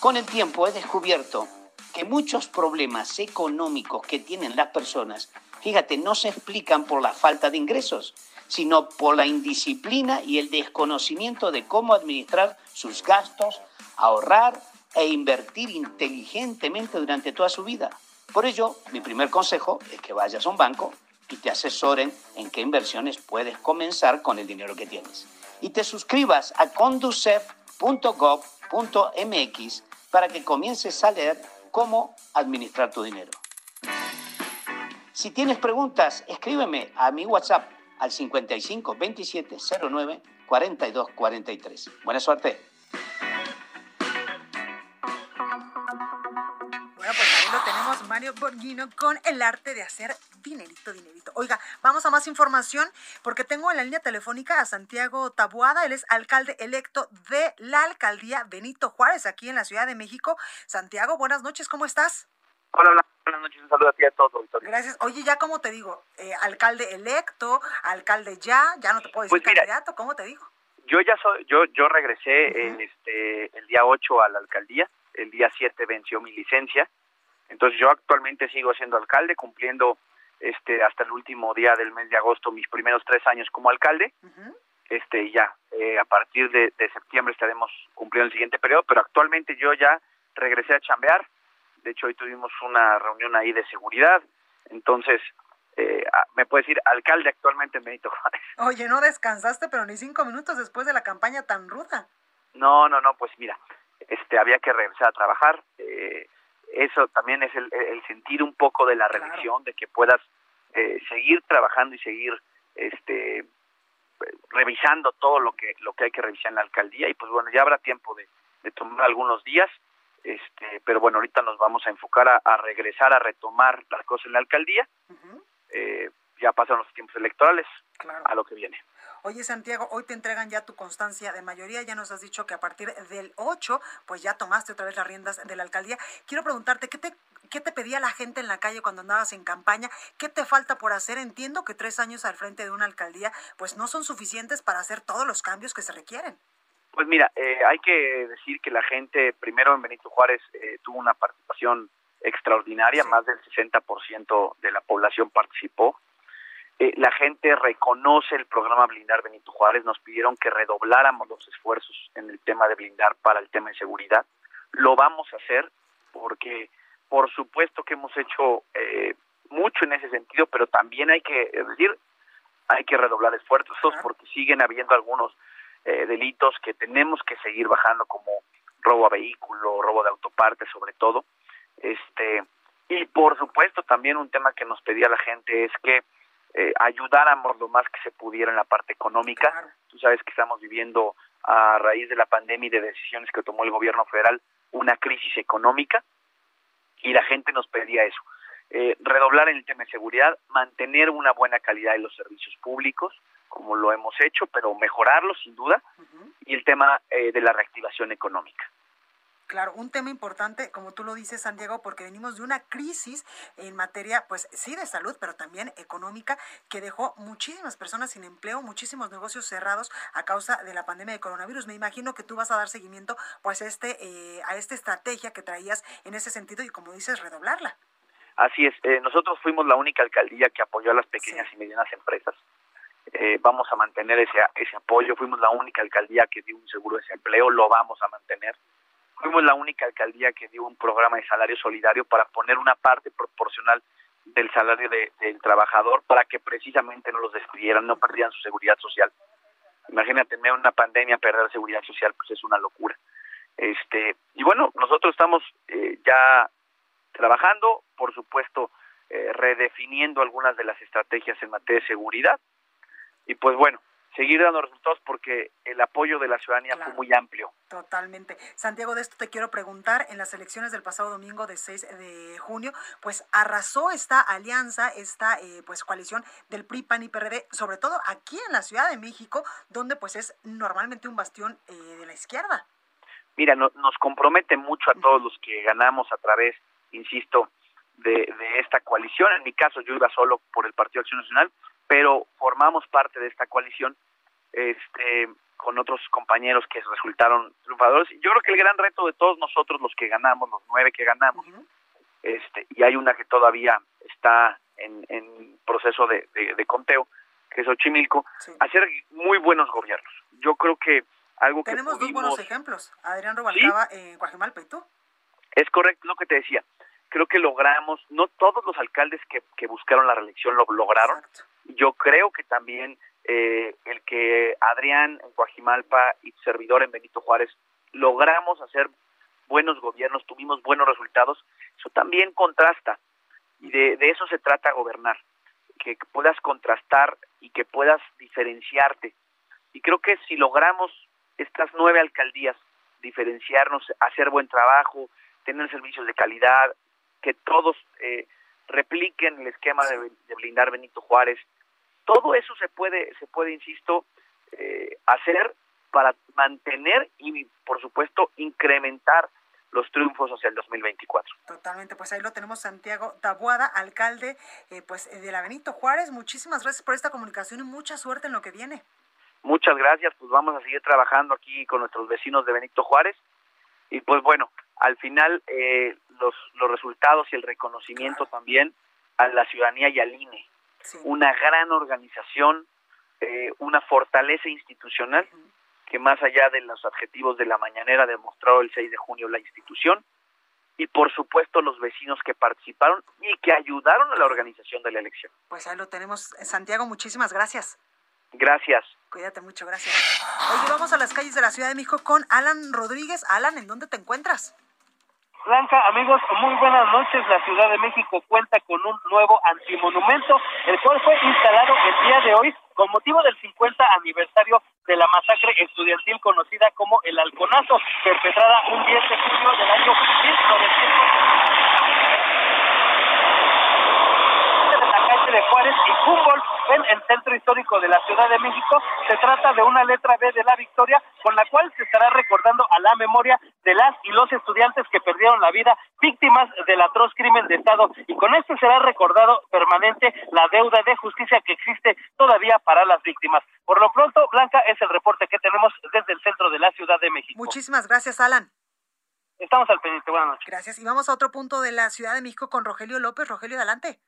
Con el tiempo he descubierto que muchos problemas económicos que tienen las personas, fíjate, no se explican por la falta de ingresos, sino por la indisciplina y el desconocimiento de cómo administrar sus gastos, ahorrar e invertir inteligentemente durante toda su vida. Por ello, mi primer consejo es que vayas a un banco y te asesoren en qué inversiones puedes comenzar con el dinero que tienes y te suscribas a conducef.gov.mx para que comiences a leer cómo administrar tu dinero. Si tienes preguntas, escríbeme a mi WhatsApp al 55 27 09 42 43. Buena suerte. Tenemos, Mario Borghino, con el arte de hacer dinerito, dinerito. Oiga, vamos a más información porque tengo en la línea telefónica a Santiago Tabuada, él es alcalde electo de la alcaldía Benito Juárez, aquí en la Ciudad de México. Santiago, buenas noches, ¿cómo estás? Hola, buenas noches, un saludo a ti a todos, Victoria. Gracias. Oye, ya como te digo, eh, alcalde electo, alcalde ya, ya no te puedo decir pues candidato, ¿cómo te digo? Yo ya soy, yo, yo regresé este, el día 8 a la alcaldía, el día 7 venció mi licencia, entonces yo actualmente sigo siendo alcalde, cumpliendo este hasta el último día del mes de agosto mis primeros tres años como alcalde. Este ya eh, a partir de, septiembre estaremos cumpliendo el siguiente periodo pero actualmente yo ya regresé a chambear. De hecho hoy tuvimos una reunión ahí de seguridad. Entonces eh, me puedes decir alcalde actualmente en Benito Juárez. Oye no descansaste pero ni cinco minutos después de la campaña tan ruda. No no no pues mira este había que regresar a trabajar eh, eso también es el, sentir un poco de la reelección, de que puedas eh, seguir trabajando y seguir este revisando todo lo que lo que hay que revisar en la alcaldía. Y pues bueno ya habrá tiempo de, tomar algunos días este pero bueno ahorita nos vamos a enfocar a, regresar a retomar las cosas en la alcaldía. Eh, ya pasan los tiempos electorales a lo que viene Oye, Santiago, hoy te entregan ya tu constancia de mayoría. Ya nos has dicho que a partir del 8, pues ya tomaste otra vez las riendas de la alcaldía. Quiero preguntarte, ¿qué te, qué te pedía la gente en la calle cuando andabas en campaña? ¿Qué te falta por hacer? Entiendo que tres años al frente de una alcaldía, pues no son suficientes para hacer todos los cambios que se requieren. Pues mira, eh, hay que decir que la gente, primero en Benito Juárez, eh, tuvo una participación extraordinaria, más del 60% de la población participó. Eh, la gente reconoce el programa Blindar Benito Juárez, nos pidieron que redobláramos los esfuerzos en el tema de blindar para el tema de seguridad. Lo vamos a hacer porque por supuesto que hemos hecho eh, mucho en ese sentido, pero también hay que decir, hay que redoblar esfuerzos porque siguen habiendo algunos eh, delitos que tenemos que seguir bajando como robo a vehículo, robo de autopartes sobre todo. Este y por supuesto también un tema que nos pedía la gente es que eh, ayudáramos lo más que se pudiera en la parte económica. Tú sabes que estamos viviendo a raíz de la pandemia y de decisiones que tomó el gobierno federal una crisis económica y la gente nos pedía eso. Eh, redoblar en el tema de seguridad, mantener una buena calidad de los servicios públicos, como lo hemos hecho, pero mejorarlo sin duda, y el tema eh, de la reactivación económica. Claro, un tema importante, como tú lo dices, Santiago, porque venimos de una crisis en materia, pues sí, de salud, pero también económica, que dejó muchísimas personas sin empleo, muchísimos negocios cerrados a causa de la pandemia de coronavirus. Me imagino que tú vas a dar seguimiento, pues, este, eh, a esta estrategia que traías en ese sentido y, como dices, redoblarla. Así es, eh, nosotros fuimos la única alcaldía que apoyó a las pequeñas y medianas empresas. Eh, vamos a mantener ese, ese apoyo. Fuimos la única alcaldía que dio un seguro de desempleo, lo vamos a mantener Fuimos la única alcaldía que dio un programa de salario solidario para poner una parte proporcional del salario del trabajador para que precisamente no los despidieran, no perdieran su seguridad social. Imagínate, en una pandemia perder seguridad social, pues es una locura. Este, y bueno, nosotros estamos eh, ya trabajando, por supuesto, eh, redefiniendo algunas de las estrategias en materia de seguridad. Y pues bueno, seguir dando resultados porque el apoyo de la ciudadanía fue muy amplio. Totalmente. Santiago, de esto te quiero preguntar, en las elecciones del pasado domingo de 6 de junio, pues arrasó esta alianza, esta eh, pues coalición del PRI, PAN y PRD, sobre todo aquí en la Ciudad de México, donde pues es normalmente un bastión eh, de la izquierda. Mira, nos compromete mucho a todos los que ganamos a través, insisto, de, de esta coalición. En mi caso, yo iba solo por el Partido Acción Nacional, pero formamos parte de esta coalición este con otros compañeros que resultaron triunfadores. Yo creo que el gran reto de todos nosotros, los que ganamos, los nueve que ganamos, este y hay una que todavía está en, en proceso de, de, conteo, que es Ochimilco, hacer muy buenos gobiernos. Yo creo que algo que Tenemos dos buenos ejemplos, Adrián Robalcaba en Guajimalpa y tú. Es correcto lo que te decía. Creo que logramos, no todos los alcaldes que, que buscaron la reelección lo lograron, yo creo que también eh, el que Adrián en Coajimalpa y servidor en Benito Juárez logramos hacer buenos gobiernos, tuvimos buenos resultados, eso también contrasta. Y de, de eso se trata gobernar, que puedas contrastar y que puedas diferenciarte. Y creo que si logramos estas nueve alcaldías, diferenciarnos, hacer buen trabajo, tener servicios de calidad, que todos eh, repliquen el esquema de blindar Benito Juárez, todo eso se puede, se puede, insisto, eh, hacer para mantener y, por supuesto, incrementar los triunfos hacia el 2024. Totalmente, pues ahí lo tenemos Santiago Tabuada, alcalde eh, pues de la Benito Juárez. Muchísimas gracias por esta comunicación y mucha suerte en lo que viene. Muchas gracias, pues vamos a seguir trabajando aquí con nuestros vecinos de Benito Juárez y pues bueno, al final eh, los, los resultados y el reconocimiento también a la ciudadanía y al INE una gran organización, eh, una fortaleza institucional que más allá de los adjetivos de la mañanera demostró el 6 de junio la institución y por supuesto los vecinos que participaron y que ayudaron a la organización de la elección. Pues ahí lo tenemos. Santiago, muchísimas gracias. Gracias. Cuídate mucho, gracias. Hoy vamos a las calles de la Ciudad de México con Alan Rodríguez. Alan, ¿en dónde te encuentras? Blanca, amigos, muy buenas noches. La Ciudad de México cuenta con un nuevo antimonumento, el cual fue instalado el día de hoy con motivo del 50 aniversario de la masacre estudiantil conocida como el Alconazo, perpetrada un 10 de junio del año 1900 de Juárez y Humboldt en el centro histórico de la Ciudad de México. Se trata de una letra B de la victoria con la cual se estará recordando a la memoria de las y los estudiantes que perdieron la vida víctimas del atroz crimen de Estado y con esto será recordado permanente la deuda de justicia que existe todavía para las víctimas. Por lo pronto, Blanca, es el reporte que tenemos desde el centro de la Ciudad de México. Muchísimas gracias, Alan. Estamos al pendiente. Buenas noches. Gracias. Y vamos a otro punto de la Ciudad de México con Rogelio López. Rogelio, adelante.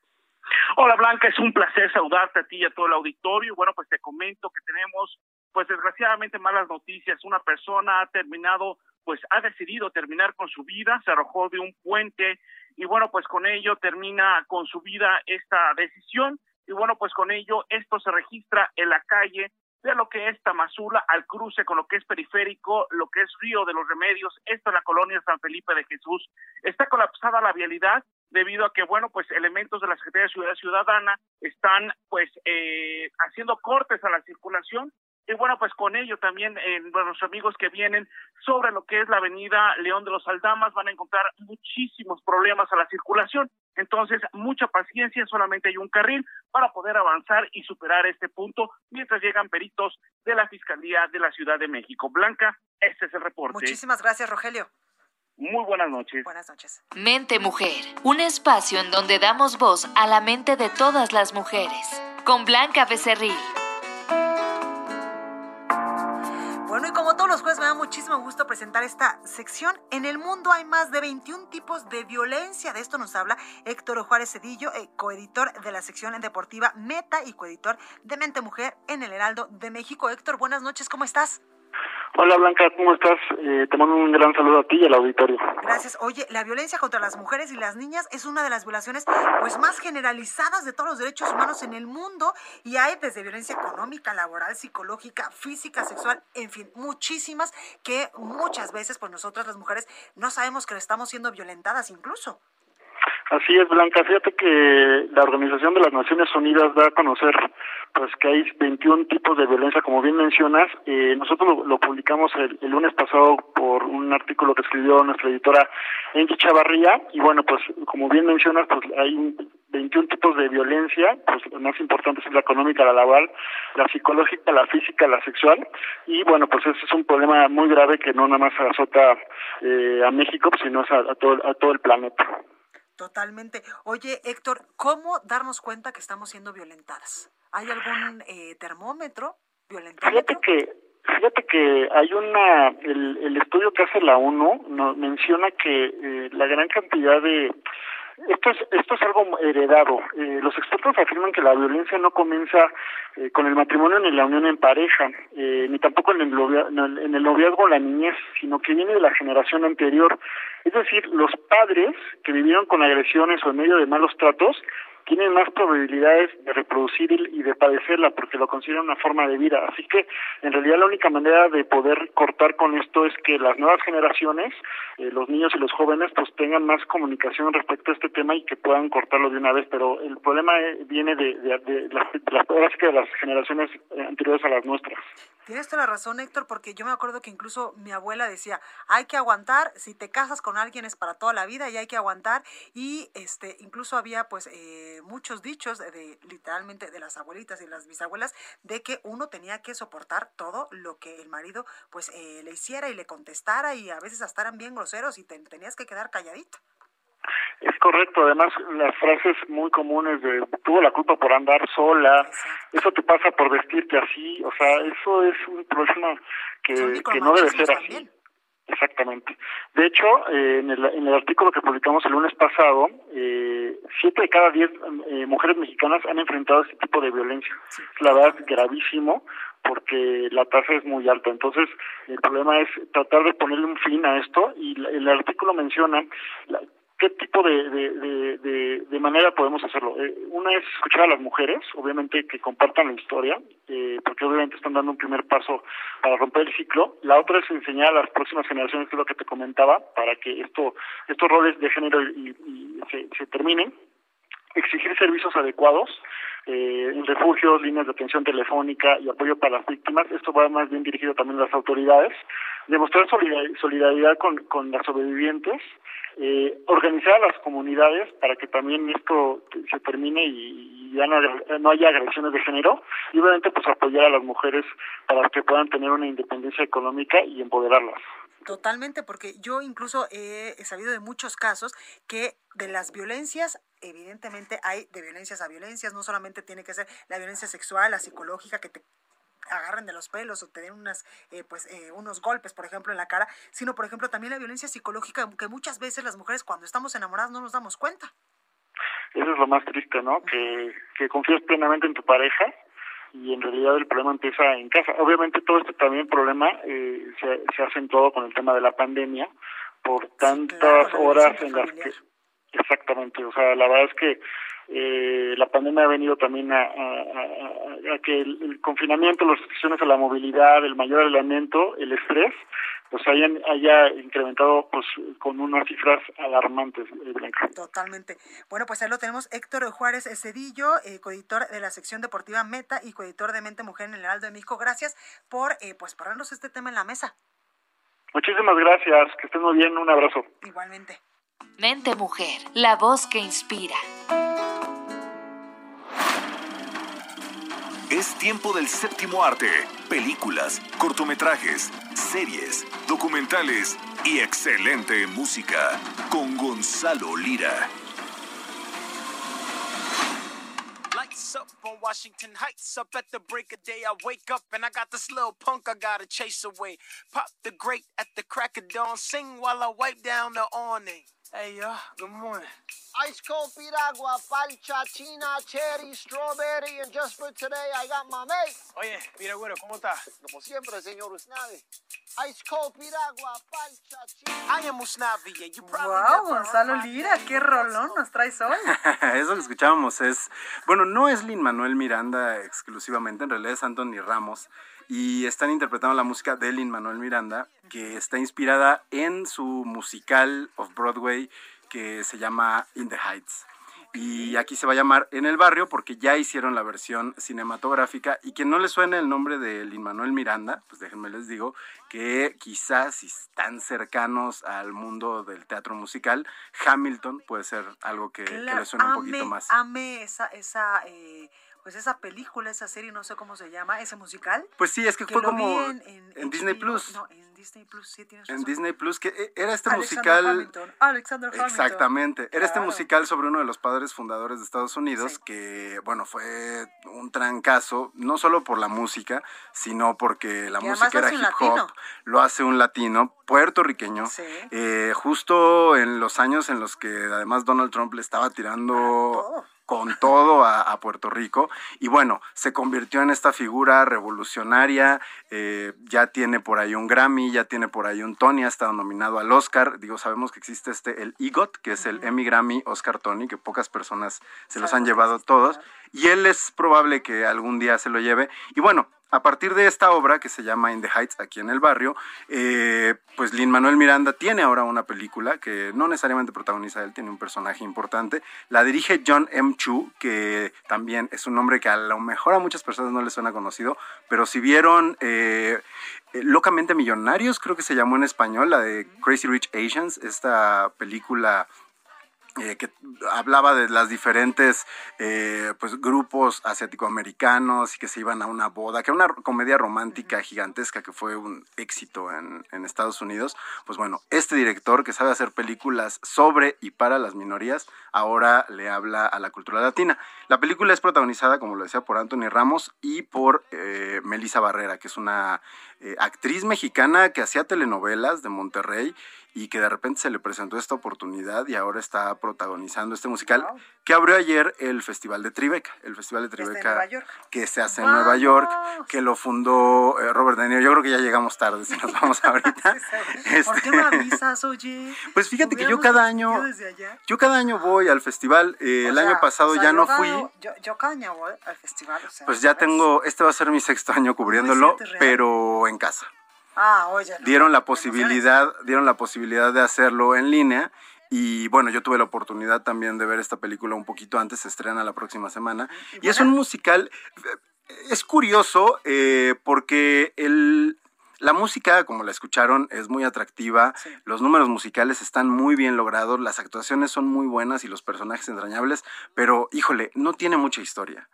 Hola Blanca, es un placer saludarte a ti y a todo el auditorio. Bueno, pues te comento que tenemos, pues desgraciadamente malas noticias. Una persona ha terminado, pues ha decidido terminar con su vida, se arrojó de un puente y bueno, pues con ello termina con su vida esta decisión y bueno, pues con ello esto se registra en la calle de lo que es Tamazula al cruce con lo que es periférico, lo que es Río de los Remedios, esto en la colonia San Felipe de Jesús. Está colapsada la vialidad debido a que, bueno, pues elementos de la Secretaría de Ciudad Ciudadana están pues eh, haciendo cortes a la circulación y bueno, pues con ello también eh, los amigos que vienen sobre lo que es la avenida León de los Aldamas van a encontrar muchísimos problemas a la circulación. Entonces, mucha paciencia, solamente hay un carril para poder avanzar y superar este punto mientras llegan peritos de la Fiscalía de la Ciudad de México. Blanca, este es el reporte. Muchísimas gracias, Rogelio. Muy buenas noches. Buenas noches. Mente Mujer, un espacio en donde damos voz a la mente de todas las mujeres. Con Blanca Becerril. Da muchísimo gusto presentar esta sección. En el mundo hay más de 21 tipos de violencia. De esto nos habla Héctor Juárez Cedillo, eh, coeditor de la sección deportiva Meta y coeditor de Mente Mujer en el Heraldo de México. Héctor, buenas noches, ¿cómo estás? Hola Blanca, ¿cómo estás? Eh, te mando un gran saludo a ti y al auditorio. Gracias. Oye, la violencia contra las mujeres y las niñas es una de las violaciones pues más generalizadas de todos los derechos humanos en el mundo y hay desde violencia económica, laboral, psicológica, física, sexual, en fin, muchísimas que muchas veces pues nosotras las mujeres no sabemos que estamos siendo violentadas incluso. Así es, Blanca. Fíjate que la Organización de las Naciones Unidas da a conocer pues que hay 21 tipos de violencia, como bien mencionas. Eh, nosotros lo, publicamos el, lunes pasado por un artículo que escribió nuestra editora Enki Chavarría. Y bueno, pues como bien mencionas, pues hay 21 tipos de violencia. Pues lo más importante es la económica, la laboral, la psicológica, la física, la sexual. Y bueno, pues ese es un problema muy grave que no nada más azota eh, a México, sino a, todo, a todo el planeta. Totalmente. Oye, Héctor, ¿cómo darnos cuenta que estamos siendo violentadas? ¿Hay algún eh, termómetro Fíjate que Fíjate que hay una, el, el estudio que hace la ONU nos menciona que eh, la gran cantidad de, esto es, esto es algo heredado. Eh, los expertos afirman que la violencia no comienza eh, con el matrimonio ni la unión en pareja, eh, ni tampoco en el, en el noviazgo o la niñez, sino que viene de la generación anterior. Es decir, los padres que vivieron con agresiones o en medio de malos tratos tienen más probabilidades de reproducir y de padecerla porque lo consideran una forma de vida. Así que en realidad la única manera de poder cortar con esto es que las nuevas generaciones, eh, los niños y los jóvenes, pues tengan más comunicación respecto a este tema y que puedan cortarlo de una vez. Pero el problema eh, viene de, de, las, de de las generaciones eh, anteriores a las nuestras. Tienes toda la razón, Héctor, porque yo me acuerdo que incluso mi abuela decía, hay que aguantar, si te casas con alguien es para toda la vida y hay que aguantar. Y este, incluso había pues eh, muchos dichos de, literalmente de las abuelitas y las bisabuelas de que uno tenía que soportar todo lo que el marido pues eh, le hiciera y le contestara y a veces hasta eran bien groseros y te, tenías que quedar calladito. Es correcto, además las frases muy comunes de tuvo la culpa por andar sola, eso te pasa por vestirte así, o sea, eso es un problema que, que no debe ser así. Exactamente. De hecho, eh, en, el, en el artículo que publicamos el lunes pasado, eh, siete de cada diez eh, mujeres mexicanas han enfrentado este tipo de violencia. La verdad es gravísimo porque la tasa es muy alta. Entonces, el problema es tratar de ponerle un fin a esto y el artículo menciona qué tipo de, de, de, manera podemos hacerlo. Eh, una es escuchar a las mujeres, obviamente que compartan la historia, eh, porque obviamente están dando un primer paso para romper el ciclo. La otra es enseñar a las próximas generaciones, que es lo que te comentaba, para que esto estos roles de género y, y se, se terminen. Exigir servicios adecuados, eh, refugios, líneas de atención telefónica y apoyo para las víctimas. Esto va más bien dirigido también a las autoridades. Demostrar solidaridad con, las sobrevivientes eh, organizar a las comunidades para que también esto se termine y, ya no, haya agresiones de género y obviamente pues apoyar a las mujeres para que puedan tener una independencia económica y empoderarlas. Totalmente, porque yo incluso he sabido de muchos casos que de las violencias, evidentemente hay de violencias a violencias, no solamente tiene que ser la violencia sexual, la psicológica, que te agarren de los pelos o te den unas, eh, pues, eh, unos golpes, por ejemplo, en la cara, sino, por ejemplo, también la violencia psicológica, que muchas veces las mujeres cuando estamos enamoradas no nos damos cuenta. Eso es lo más triste, ¿no? Que, que confías plenamente en tu pareja y en realidad el problema empieza en casa. Obviamente todo este también problema eh, se, se ha acentuado con el tema de la pandemia por tantas horas en las que exactamente, o sea, la verdad es que eh, la pandemia ha venido también a, a, que el, confinamiento, las restricciones a la movilidad, el mayor elemento, el estrés, pues hayan, haya incrementado pues con unas cifras alarmantes, eh, Blanca. Totalmente. Bueno, pues ahí lo tenemos Héctor Juárez Cedillo, eh, coeditor de la sección deportiva Meta y coeditor de Mente Mujer en el Heraldo de México. Gracias por eh, pues ponernos este tema en la mesa. Muchísimas gracias, que estén muy bien, un abrazo. Igualmente. Mente Mujer, la voz que inspira. Es tiempo del séptimo arte, películas, cortometrajes, series, documentales y excelente música con Gonzalo Lira. Lights up on Washington Heights, up at the break of day. I wake up and I got this little punk I gotta chase away. Pop the grate at the crack of dawn, sing while I wipe down the awning. Hey, y'all, good morning. Ice cold piragua, palcha, china, cherry, strawberry, and just for today I got my mate. Oye, piragüero, ¿cómo estás? Como siempre, señor Usnavi. Ice cold piragua, palcha, china. I am Usnavi, and you probably Wow, Gonzalo Lira, qué rolón nos traes hoy. Eso que escuchábamos es, bueno, no es Lin Manuel Miranda exclusivamente, en realidad es Anthony Ramos y están interpretando la música de Lin Manuel Miranda, que está inspirada en su musical of Broadway que se llama In the Heights. Y aquí se va a llamar En el Barrio porque ya hicieron la versión cinematográfica y quien no le suene el nombre de Lin Manuel Miranda, pues déjenme les digo que quizás si están cercanos al mundo del teatro musical, Hamilton puede ser algo que, que le suene un poquito más. Ame esa, esa, eh, pues esa película, esa serie, no sé cómo se llama, ese musical. Pues sí, es que, que fue como en- en en Disney Plus. No, en Disney Plus, sí tienes En. Disney Plus, que e- era este Alexander musical. Hamilton, Alexander Hamilton. Exactamente. Era este musical sobre uno de los padres fundadores de Estados Unidos, que, bueno, fue un trancazo, no solo por la música, sino porque la música era hip hop, latino. lo hace un latino puertorriqueño, eh, justo en los años en los que además Donald Trump le estaba tirando con todo a, a Puerto Rico. Y bueno, se convirtió en esta figura revolucionaria, eh, ya tiene por ahí un Grammy, ya tiene por ahí un Tony, ha estado nominado al Oscar, digo, sabemos que existe este, el EGOT, que es el Emmy Grammy Oscar Tony, que pocas personas se los han llevado todos, y él es probable que algún día se lo lleve, y bueno, a partir de esta obra que se llama In the Heights, aquí en el barrio, eh, pues Lin Manuel Miranda tiene ahora una película que no necesariamente protagoniza él, tiene un personaje importante. La dirige John M. Chu, que también es un nombre que a lo mejor a muchas personas no les suena conocido, pero si vieron eh, eh, Locamente Millonarios, creo que se llamó en español, la de Crazy Rich Asians, esta película eh, que hablaba de las diferentes eh, pues grupos asiático-americanos y que se iban a una boda, que era una comedia romántica gigantesca que fue un éxito en, en Estados Unidos. Pues bueno, este director que sabe hacer películas sobre y para las minorías, ahora le habla a la cultura latina. La película es protagonizada, como lo decía, por Anthony Ramos y por eh, Melissa Barrera, que es una eh, actriz mexicana que hacía telenovelas de Monterrey y que de repente se le presentó esta oportunidad y ahora está protagonizando este musical que abrió ayer el Festival de Tribeca, el Festival de Tribeca que se hace en Nueva York, que lo fundó eh, Robert De Niro. Yo creo que ya llegamos tarde, si nos vamos ahorita. ¿Por qué me avisas, oye? Pues fíjate que yo cada año, yo cada año voy al festival. eh, el sea, año pasado o sea, ya no cada- fui. Yo, yo cada año voy al festival, o sea. Pues ya tengo, este va a ser mi sexto año cubriéndolo, pero en casa. Ah, oye. no. Dieron la posibilidad, dieron la posibilidad de hacerlo en línea. Y bueno, yo tuve la oportunidad también de ver esta película un poquito antes, se estrena la próxima semana. Y es un musical, eh, es curioso eh, porque el, la música, como la escucharon, es muy atractiva, los números musicales están muy bien logrados, las actuaciones son muy buenas y los personajes entrañables, pero híjole, no tiene mucha historia.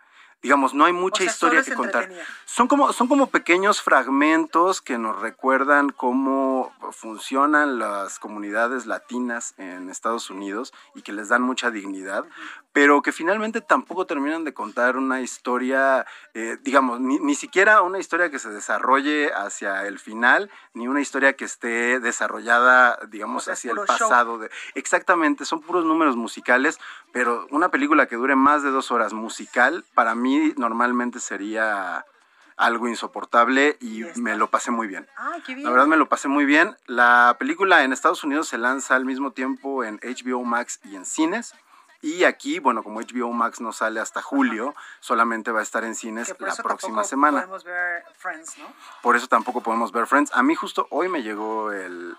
Digamos, no hay mucha historia que contar. Son como, son como pequeños fragmentos que nos recuerdan cómo funcionan las comunidades latinas en Estados Unidos y que les dan mucha dignidad, pero que finalmente tampoco terminan de contar una historia, eh, digamos, ni, ni, siquiera una historia que se desarrolle hacia el final, ni una historia que esté desarrollada, digamos, hacia el pasado. De, exactamente, son puros números musicales, pero una película que dure más de dos horas musical, para mí normalmente sería algo insoportable y me lo pasé muy bien. La verdad me lo pasé muy bien. La película en Estados Unidos se lanza al mismo tiempo en HBO Max y en cines. Y aquí, bueno, como HBO Max no sale hasta julio, solamente va a estar en cines la próxima semana. Podemos ver Friends, ¿no? Por eso tampoco podemos ver Friends. A mí justo hoy me llegó el,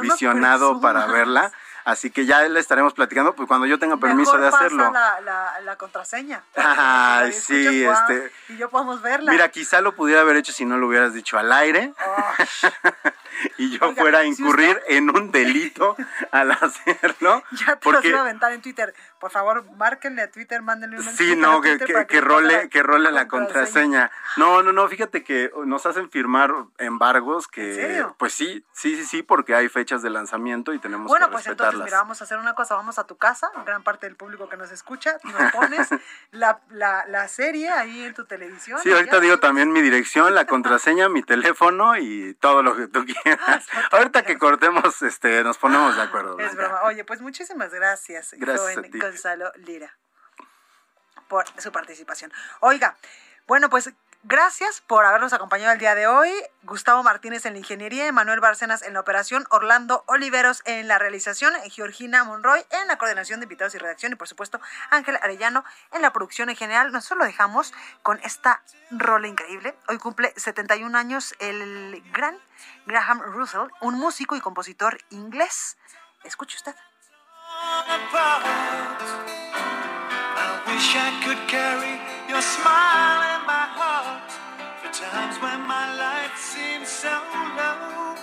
visionado para verla. Así que ya le estaremos platicando pues cuando yo tenga permiso de hacerlo. Pasa la, la, contraseña. Ay, sí, este. Y yo podamos verla. Mira, quizá lo pudiera haber hecho si no lo hubieras dicho al aire. y yo fuera a incurrir en un delito al hacerlo. Ya te porque... lo iba a aventar en Twitter. Por favor, márquenle a Twitter, mándenle un Sí, no, que, que, role, que role la contraseña. No, no, no, fíjate que nos hacen firmar embargos que, pues sí, sí, sí, sí, porque hay fechas de lanzamiento y tenemos bueno, que pues entonces, mira, vamos a hacer una cosa, vamos a tu casa, gran parte del público que nos escucha, nos pones la, la, la, serie ahí en tu televisión. Sí, ahorita digo también mi dirección, la contraseña, mi teléfono y todo lo que tú quieras. ahorita que cortemos, este, nos ponemos de acuerdo. Es broma. Oye, pues muchísimas gracias, gracias Gonzalo Lira, por su participación. Oiga, bueno, pues Gracias por habernos acompañado el día de hoy. Gustavo Martínez en la ingeniería, Emanuel Bárcenas en la operación, Orlando Oliveros en la realización, Georgina Monroy en la coordinación de invitados y redacción y por supuesto Ángel Arellano en la producción en general. Nosotros lo dejamos con esta rola increíble. Hoy cumple 71 años el gran Graham Russell, un músico y compositor inglés. Escuche usted. Times when my life seems so low.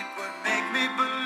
It would make me believe